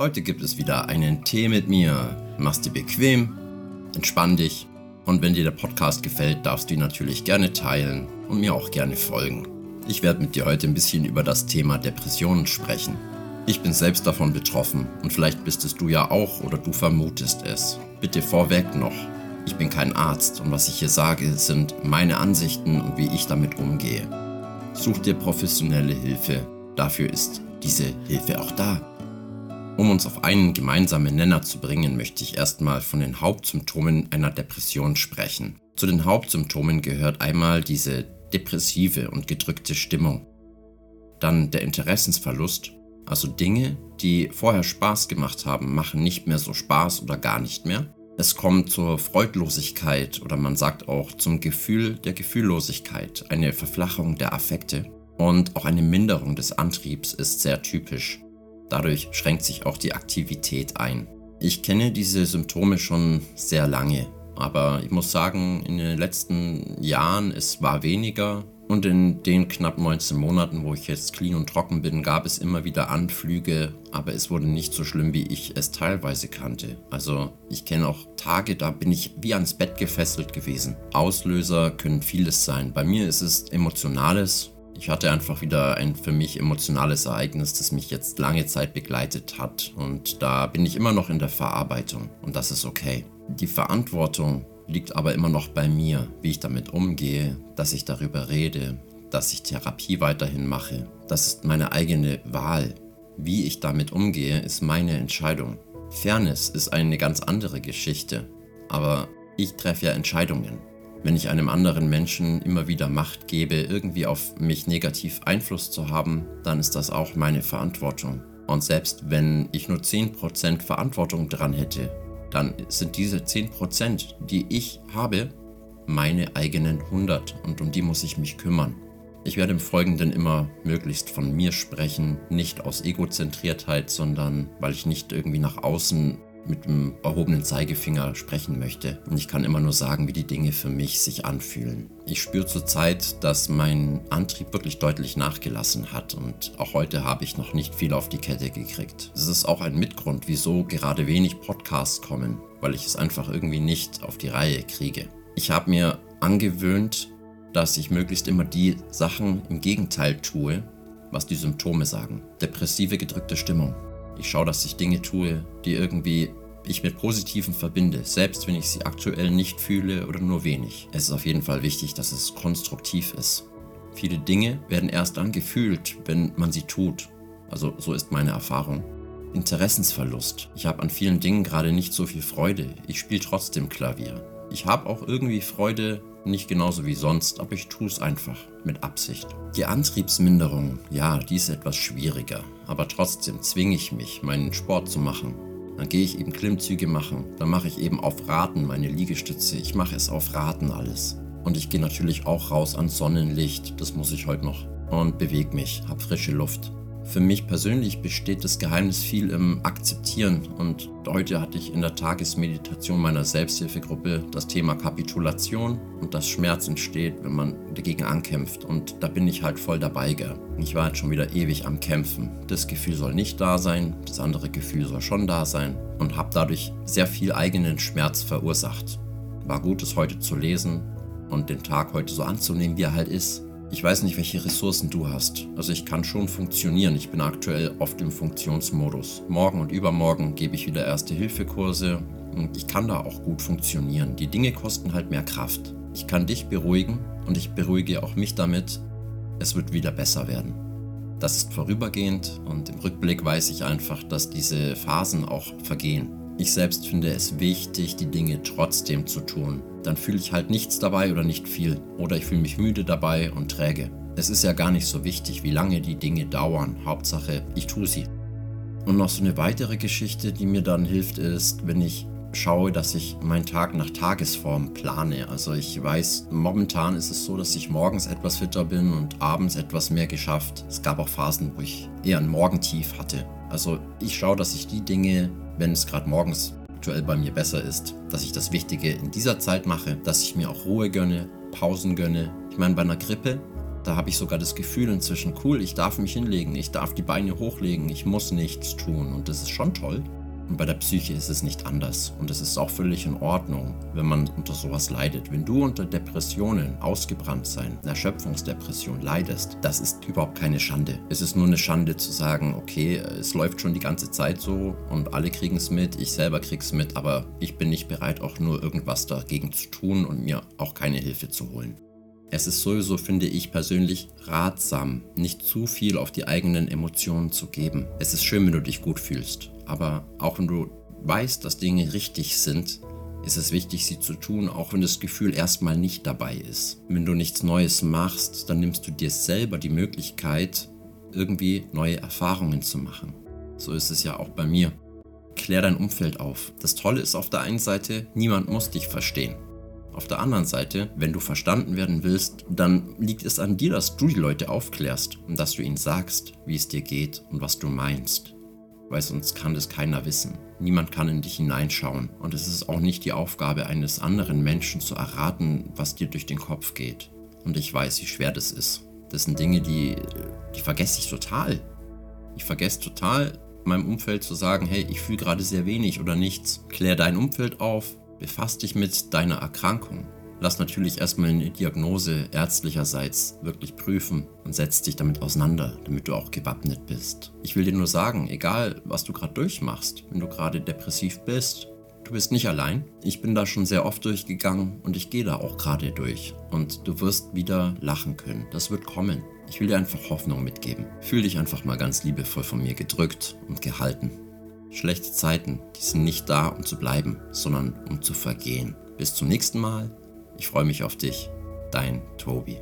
Heute gibt es wieder einen Tee mit mir. Mach's dir bequem, entspann dich und wenn dir der Podcast gefällt, darfst du ihn natürlich gerne teilen und mir auch gerne folgen. Ich werde mit dir heute ein bisschen über das Thema Depressionen sprechen. Ich bin selbst davon betroffen und vielleicht bist es du ja auch oder du vermutest es. Bitte vorweg noch, ich bin kein Arzt und was ich hier sage, sind meine Ansichten und wie ich damit umgehe. Such dir professionelle Hilfe, dafür ist diese Hilfe auch da. Um uns auf einen gemeinsamen Nenner zu bringen, möchte ich erstmal von den Hauptsymptomen einer Depression sprechen. Zu den Hauptsymptomen gehört einmal diese depressive und gedrückte Stimmung. Dann der Interessensverlust, also Dinge, die vorher Spaß gemacht haben, machen nicht mehr so Spaß oder gar nicht mehr. Es kommt zur Freudlosigkeit oder man sagt auch zum Gefühl der Gefühllosigkeit, eine Verflachung der Affekte und auch eine Minderung des Antriebs ist sehr typisch. Dadurch schränkt sich auch die Aktivität ein. Ich kenne diese Symptome schon sehr lange, aber ich muss sagen, in den letzten Jahren es war weniger und in den knapp 19 Monaten, wo ich jetzt clean und trocken bin, gab es immer wieder Anflüge, aber es wurde nicht so schlimm, wie ich es teilweise kannte. Also ich kenne auch Tage, da bin ich wie ans Bett gefesselt gewesen. Auslöser können vieles sein. Bei mir ist es emotionales, ich hatte einfach wieder ein für mich emotionales Ereignis, das mich jetzt lange Zeit begleitet hat. Und da bin ich immer noch in der Verarbeitung. Und das ist okay. Die Verantwortung liegt aber immer noch bei mir, wie ich damit umgehe, dass ich darüber rede, dass ich Therapie weiterhin mache. Das ist meine eigene Wahl. Wie ich damit umgehe, ist meine Entscheidung. Fairness ist eine ganz andere Geschichte. Aber ich treffe ja Entscheidungen. Wenn ich einem anderen Menschen immer wieder Macht gebe, irgendwie auf mich negativ Einfluss zu haben, dann ist das auch meine Verantwortung. Und selbst wenn ich nur 10% Verantwortung dran hätte, dann sind diese 10%, die ich habe, meine eigenen 100 und um die muss ich mich kümmern. Ich werde im Folgenden immer möglichst von mir sprechen, nicht aus Egozentriertheit, sondern weil ich nicht irgendwie nach außen mit dem erhobenen Zeigefinger sprechen möchte. Und ich kann immer nur sagen, wie die Dinge für mich sich anfühlen. Ich spüre zurzeit, dass mein Antrieb wirklich deutlich nachgelassen hat und auch heute habe ich noch nicht viel auf die Kette gekriegt. Das ist auch ein Mitgrund, wieso gerade wenig Podcasts kommen, weil ich es einfach irgendwie nicht auf die Reihe kriege. Ich habe mir angewöhnt, dass ich möglichst immer die Sachen im Gegenteil tue, was die Symptome sagen. Depressive gedrückte Stimmung, ich schaue, dass ich Dinge tue, die irgendwie ich mit Positiven verbinde, selbst wenn ich sie aktuell nicht fühle oder nur wenig. Es ist auf jeden Fall wichtig, dass es konstruktiv ist. Viele Dinge werden erst dann gefühlt, wenn man sie tut. Also so ist meine Erfahrung. Interessensverlust. Ich habe an vielen Dingen gerade nicht so viel Freude. Ich spiele trotzdem Klavier. Ich habe auch irgendwie Freude, nicht genauso wie sonst, aber ich tue es einfach mit Absicht. Die Antriebsminderung, ja, die ist etwas schwieriger, aber trotzdem zwinge ich mich, meinen Sport zu machen. Dann gehe ich eben Klimmzüge machen, dann mache ich eben auf Raten meine Liegestütze, ich mache es auf Raten alles. Und ich gehe natürlich auch raus ans Sonnenlicht, das muss ich heute noch. Und bewege mich, habe frische Luft. Für mich persönlich besteht das Geheimnis viel im Akzeptieren und heute hatte ich in der Tagesmeditation meiner Selbsthilfegruppe das Thema Kapitulation und dass Schmerz entsteht, wenn man dagegen ankämpft und da bin ich halt voll dabei. Gell. Ich war jetzt schon wieder ewig am Kämpfen. Das Gefühl soll nicht da sein, das andere Gefühl soll schon da sein und habe dadurch sehr viel eigenen Schmerz verursacht. War gut, es heute zu lesen und den Tag heute so anzunehmen, wie er halt ist ich weiß nicht, welche Ressourcen du hast. Also ich kann schon funktionieren. Ich bin aktuell oft im Funktionsmodus. Morgen und übermorgen gebe ich wieder Erste-Hilfe-Kurse und ich kann da auch gut funktionieren. Die Dinge kosten halt mehr Kraft. Ich kann dich beruhigen und ich beruhige auch mich damit, es wird wieder besser werden. Das ist vorübergehend und im Rückblick weiß ich einfach, dass diese Phasen auch vergehen. Ich selbst finde es wichtig, die Dinge trotzdem zu tun. Dann fühle ich halt nichts dabei oder nicht viel. Oder ich fühle mich müde dabei und träge. Es ist ja gar nicht so wichtig, wie lange die Dinge dauern. Hauptsache, ich tue sie. Und noch so eine weitere Geschichte, die mir dann hilft, ist, wenn ich schaue, dass ich meinen Tag nach Tagesform plane. Also ich weiß, momentan ist es so, dass ich morgens etwas fitter bin und abends etwas mehr geschafft. Es gab auch Phasen, wo ich eher ein Morgentief hatte. Also ich schaue, dass ich die Dinge wenn es gerade morgens aktuell bei mir besser ist, dass ich das Wichtige in dieser Zeit mache, dass ich mir auch Ruhe gönne, Pausen gönne. Ich meine, bei einer Grippe Da habe ich sogar das Gefühl inzwischen, cool, ich darf mich hinlegen, ich darf die Beine hochlegen, ich muss nichts tun. Und das ist schon toll. Und bei der Psyche ist es nicht anders. Und es ist auch völlig in Ordnung, wenn man unter sowas leidet. Wenn du unter Depressionen, Ausgebranntsein, Erschöpfungsdepression leidest, das ist überhaupt keine Schande. Es ist nur eine Schande zu sagen, okay, es läuft schon die ganze Zeit so und alle kriegen es mit, ich selber krieg's mit, aber ich bin nicht bereit, auch nur irgendwas dagegen zu tun und mir auch keine Hilfe zu holen. Es ist sowieso, finde ich persönlich, ratsam, nicht zu viel auf die eigenen Emotionen zu geben. Es ist schön, wenn du dich gut fühlst, aber auch wenn du weißt, dass Dinge richtig sind, ist es wichtig, sie zu tun, auch wenn das Gefühl erstmal nicht dabei ist. Wenn du nichts Neues machst, dann nimmst du dir selber die Möglichkeit, irgendwie neue Erfahrungen zu machen. So ist es ja auch bei mir. Klär dein Umfeld auf. Das Tolle ist auf der einen Seite, niemand muss dich verstehen. Auf der anderen Seite, wenn du verstanden werden willst, dann liegt es an dir, dass du die Leute aufklärst und dass du ihnen sagst, wie es dir geht und was du meinst. Weil sonst kann das keiner wissen. Niemand kann in dich hineinschauen und es ist auch nicht die Aufgabe eines anderen Menschen zu erraten, was dir durch den Kopf geht. Und ich weiß, wie schwer das ist. Das sind Dinge, die, die vergesse ich total. Ich vergesse total, meinem Umfeld zu sagen, hey, ich fühle gerade sehr wenig oder nichts. Klär dein Umfeld auf, Befass dich mit deiner Erkrankung. Lass natürlich erstmal eine Diagnose ärztlicherseits wirklich prüfen und setz dich damit auseinander, damit du auch gewappnet bist. Ich will dir nur sagen, egal was du gerade durchmachst, wenn du gerade depressiv bist, du bist nicht allein. Ich bin da schon sehr oft durchgegangen und ich gehe da auch gerade durch. Und du wirst wieder lachen können. Das wird kommen. Ich will dir einfach Hoffnung mitgeben. Fühl dich einfach mal ganz liebevoll von mir gedrückt und gehalten. Schlechte Zeiten, die sind nicht da, um zu bleiben, sondern um zu vergehen. Bis zum nächsten Mal. Ich freue mich auf dich. Dein Tobi.